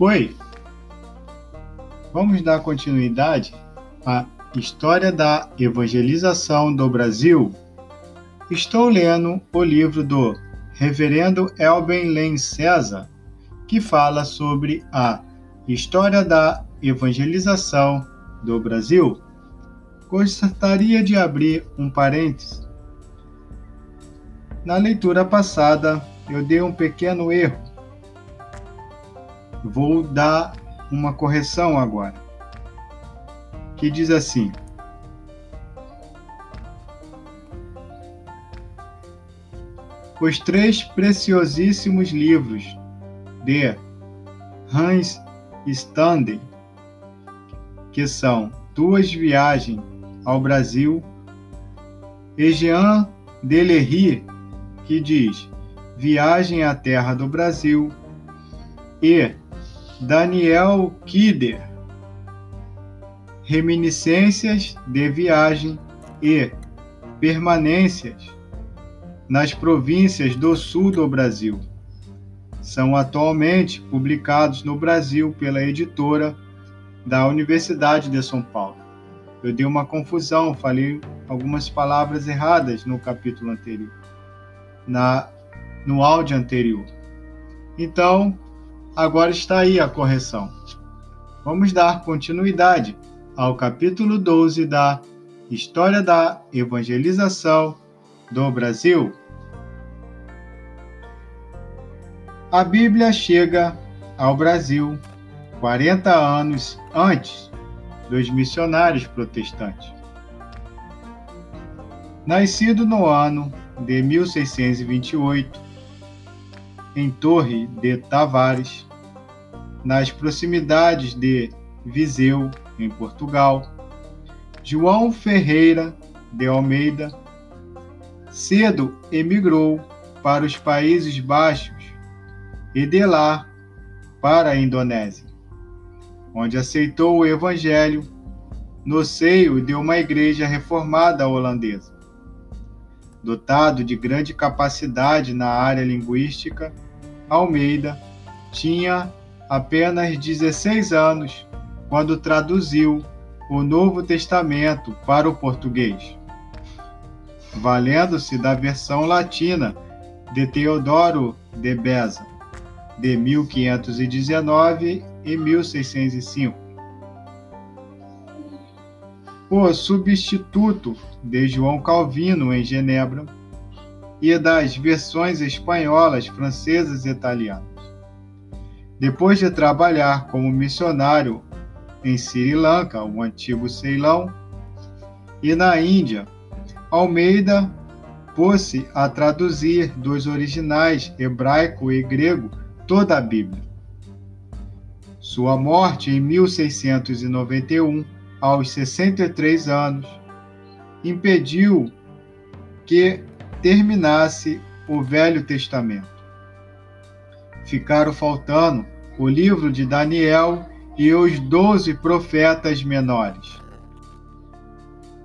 Oi! Vamos dar continuidade à história da evangelização do Brasil. Estou lendo o livro do Reverendo Elben Len César, que fala sobre a história da evangelização do Brasil. Gostaria de abrir um parênteses. Na leitura passada, eu dei um pequeno erro vou dar uma correção agora, que diz assim: Os três preciosíssimos livros de Hans Stande, que são Duas Viagens ao Brasil, e Jean Delery, que diz Viagem à Terra do Brasil, e Daniel Kider, Reminiscências de Viagem e Permanências nas províncias do sul do Brasil. São atualmente publicados no Brasil pela editora da Universidade de São Paulo. Eu dei uma confusão, falei algumas palavras erradas no capítulo anterior, na no áudio anterior. Então, Agora está aí a correção. Vamos dar continuidade ao capítulo 12 da História da Evangelização do Brasil. A Bíblia chega ao Brasil 40 anos antes dos missionários protestantes. Nascido no ano de 1628, em Torre de Tavares, nas proximidades de Viseu, em Portugal. João Ferreira de Almeida cedo emigrou para os Países Baixos e de lá para a Indonésia, onde aceitou o Evangelho no seio de uma igreja reformada holandesa. Dotado de grande capacidade na área linguística, Almeida tinha apenas 16 anos quando traduziu o Novo Testamento para o português, valendo-se da versão latina de Teodoro de Beza, de 1519 e 1605. O substituto de João Calvino em Genebra e das versões espanholas, francesas e italianas. Depois de trabalhar como missionário em Sri Lanka, o antigo Ceilão, e na Índia, Almeida pôs-se a traduzir dos originais hebraico e grego toda a Bíblia. Sua morte em 1691, aos 63 anos, impediu que terminasse o Velho Testamento. Ficaram faltando o livro de Daniel e os doze profetas menores,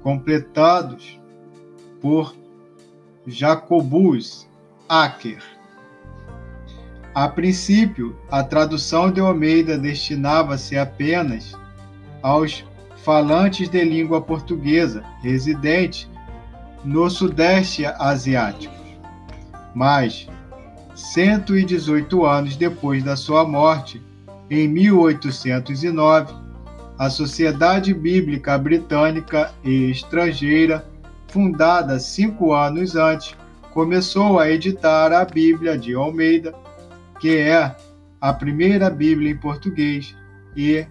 completados por Jacobus Acker. A princípio, a tradução de Almeida destinava-se apenas aos falantes de língua portuguesa residentes no Sudeste Asiático. Mas, 118 anos depois da sua morte, em 1809, a Sociedade Bíblica Britânica e Estrangeira, fundada cinco anos antes, começou a editar a Bíblia de Almeida, que é a primeira Bíblia em português e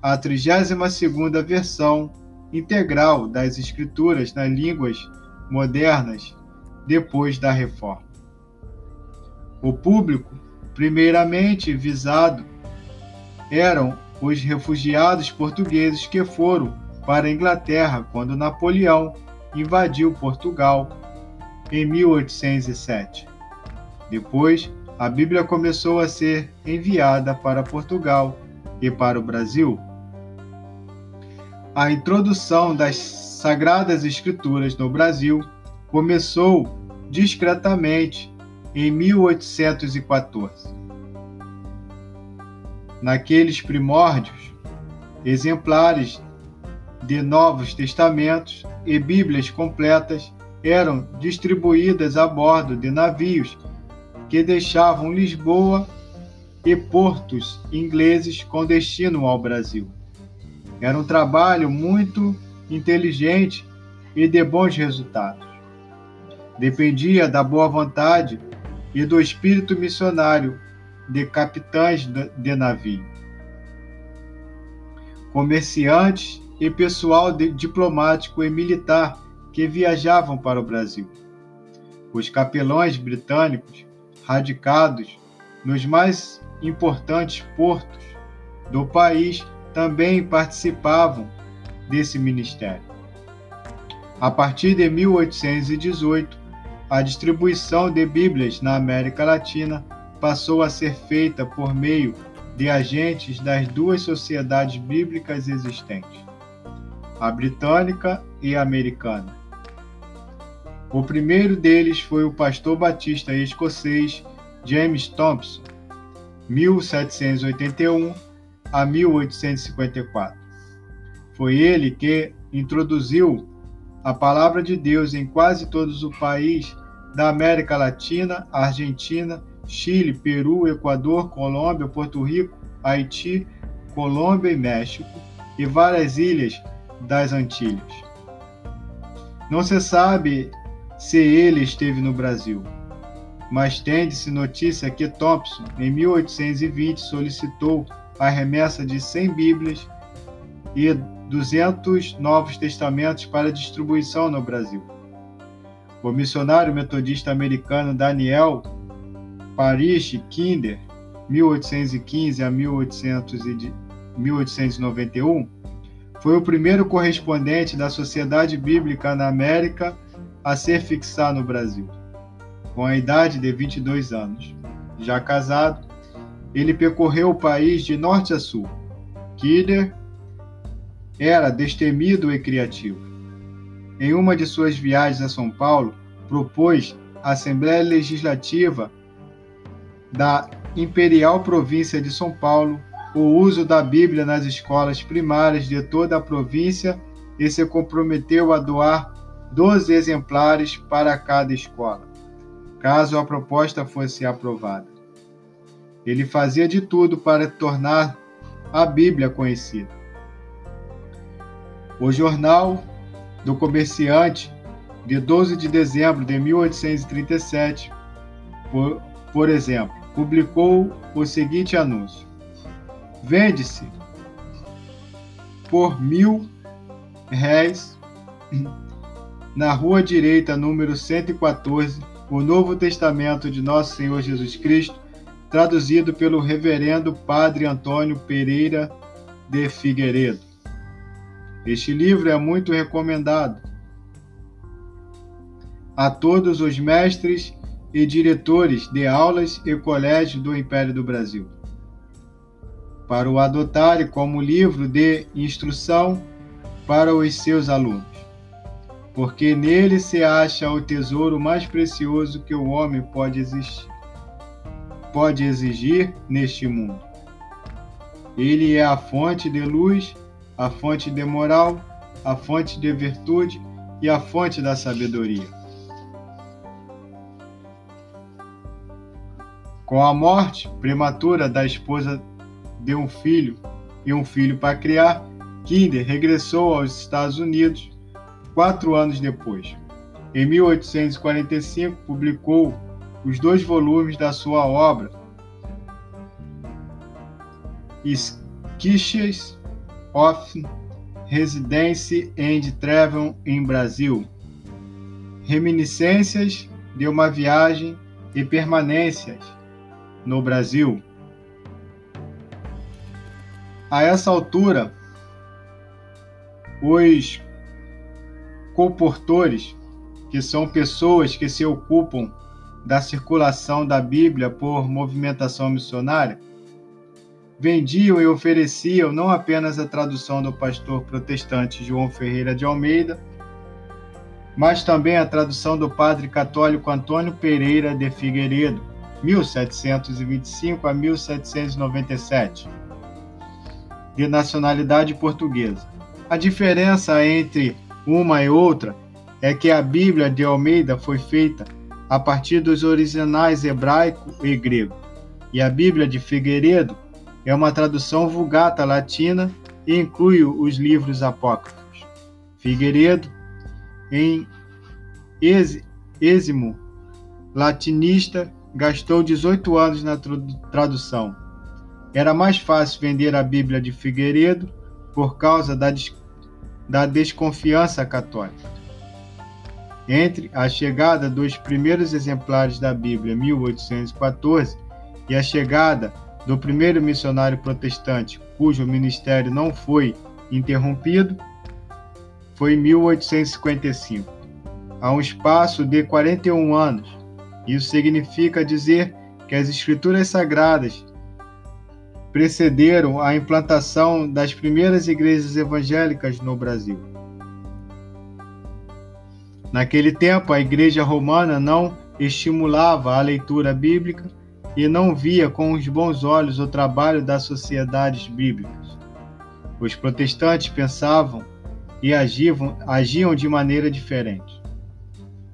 a 32ª versão integral das escrituras nas línguas modernas depois da reforma. O público, primeiramente visado, eram os refugiados portugueses que foram para a Inglaterra quando Napoleão invadiu Portugal em 1807. Depois, a Bíblia começou a ser enviada para Portugal e para o Brasil a introdução das Sagradas Escrituras no Brasil começou discretamente em 1814. naqueles primórdios, exemplares de Novos Testamentos e Bíblias completas eram distribuídas a bordo de navios que deixavam Lisboa e portos ingleses com destino ao Brasil. Era um trabalho muito inteligente e de bons resultados. Dependia da boa vontade e do espírito missionário de capitães de navio, comerciantes e pessoal diplomático e militar que viajavam para o Brasil. Os capelões britânicos, radicados nos mais importantes portos do país, também participavam desse ministério. A partir de 1818, a distribuição de Bíblias na América Latina passou a ser feita por meio de agentes das duas sociedades bíblicas existentes, a britânica e a americana. O primeiro deles foi o pastor batista escocês James Thompson, 1781 a 1854. Foi ele que introduziu a palavra de Deus em quase todos os países da América Latina, Argentina, Chile, Peru, Equador, Colômbia, Porto Rico, Haiti, Colômbia e México e várias ilhas das Antilhas. Não se sabe se ele esteve no Brasil, mas tende-se notícia que Thompson, em 1820, solicitou a remessa de 100 Bíblias e 200 Novos Testamentos para distribuição no Brasil. O missionário metodista americano Daniel Parish Kinder, 1815 a 1891, foi o primeiro correspondente da Sociedade Bíblica na América a ser fixado no Brasil. Com a idade de 22 anos, já casado, ele percorreu o país de norte a sul. Kinder era destemido e criativo. Em uma de suas viagens a São Paulo, propôs à Assembleia Legislativa da Imperial Província de São Paulo o uso da Bíblia nas escolas primárias de toda a província e se comprometeu a doar 12 exemplares para cada escola, caso a proposta fosse aprovada. Ele fazia de tudo para tornar a Bíblia conhecida. O Jornal do Comerciante, de 12 de dezembro de 1837, por, por exemplo, publicou o seguinte anúncio: Vende-se por mil réis na rua direita, número 114, o Novo Testamento de Nosso Senhor Jesus Cristo, traduzido pelo Reverendo Padre Antônio Pereira de Figueiredo. Este livro é muito recomendado a todos os mestres e diretores de aulas e colégios do Império do Brasil, para o adotarem como livro de instrução para os seus alunos, porque nele se acha o tesouro mais precioso que o homem pode existir, pode exigir neste mundo. Ele é a fonte de luz a fonte de moral, a fonte de virtude e a fonte da sabedoria. Com a morte prematura da esposa de um filho e um filho para criar, Kinder regressou aos Estados Unidos quatro anos depois. Em 1845, publicou os dois volumes da sua obra, Esquiches of Residence and Travel em Brasil. Reminiscências de uma viagem e permanências no Brasil. A essa altura, os comportores, que são pessoas que se ocupam da circulação da Bíblia por movimentação missionária, vendiam e ofereciam não apenas a tradução do pastor protestante João Ferreira de Almeida, mas também a tradução do padre católico Antônio Pereira de Figueiredo, 1725 a 1797, de nacionalidade portuguesa. A diferença entre uma e outra é que a Bíblia de Almeida foi feita a partir dos originais hebraico e grego, e a Bíblia de Figueiredo é uma tradução vulgata latina e inclui os livros apócrifos. Figueiredo, em êximo latinista, gastou 18 anos na tradução. Era mais fácil vender a Bíblia de Figueiredo por causa da, des da desconfiança católica. Entre a chegada dos primeiros exemplares da Bíblia em 1814 e a chegada do primeiro missionário protestante, cujo ministério não foi interrompido, foi em 1855. Há um espaço de 41 anos. Isso significa dizer que as Escrituras Sagradas precederam a implantação das primeiras igrejas evangélicas no Brasil. Naquele tempo, a Igreja Romana não estimulava a leitura bíblica e não via com os bons olhos o trabalho das sociedades bíblicas. Os protestantes pensavam e agiam, agiam de maneira diferente.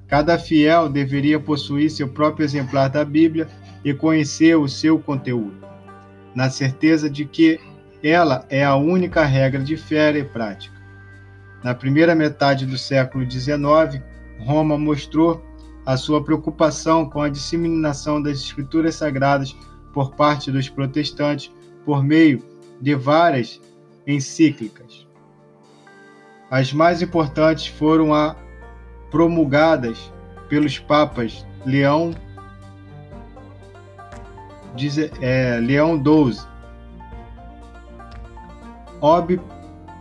Cada fiel deveria possuir seu próprio exemplar da Bíblia e conhecer o seu conteúdo, na certeza de que ela é a única regra de fé e prática. Na primeira metade do século XIX, Roma mostrou a sua preocupação com a disseminação das Escrituras Sagradas por parte dos protestantes por meio de várias encíclicas. As mais importantes foram a promulgadas pelos papas Leão, é, Leão XII, Ob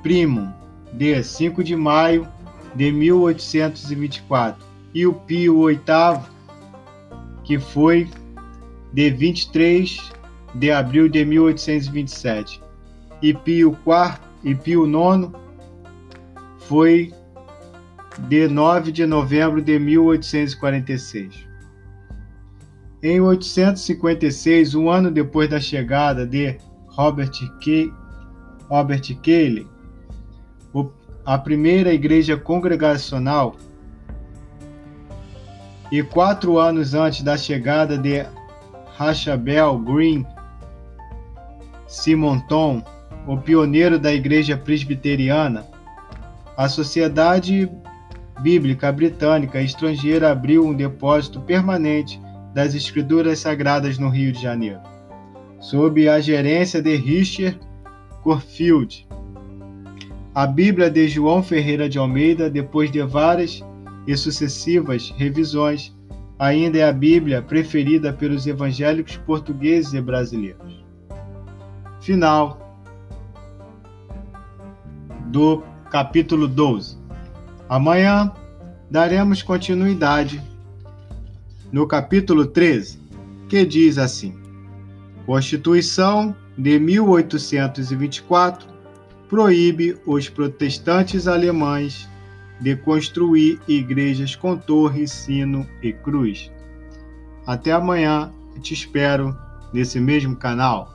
Primum, de 5 de maio de 1824, e o Pio VIII, que foi de 23 de abril de 1827, e Pio IV e Pio IX foi de 9 de novembro de 1846. Em 856, um ano depois da chegada de Robert, Ke Robert Cayley, a primeira igreja congregacional e quatro anos antes da chegada de Rachabel Green Simonton, o pioneiro da igreja presbiteriana, a Sociedade Bíblica Britânica Estrangeira abriu um depósito permanente das Escrituras Sagradas no Rio de Janeiro, sob a gerência de Richard Corfield. A Bíblia de João Ferreira de Almeida, depois de várias e sucessivas revisões, ainda é a Bíblia preferida pelos evangélicos portugueses e brasileiros. Final do capítulo 12. Amanhã daremos continuidade no capítulo 13, que diz assim: Constituição de 1824 proíbe os protestantes alemães de construir igrejas com torre, sino e cruz. Até amanhã, te espero nesse mesmo canal.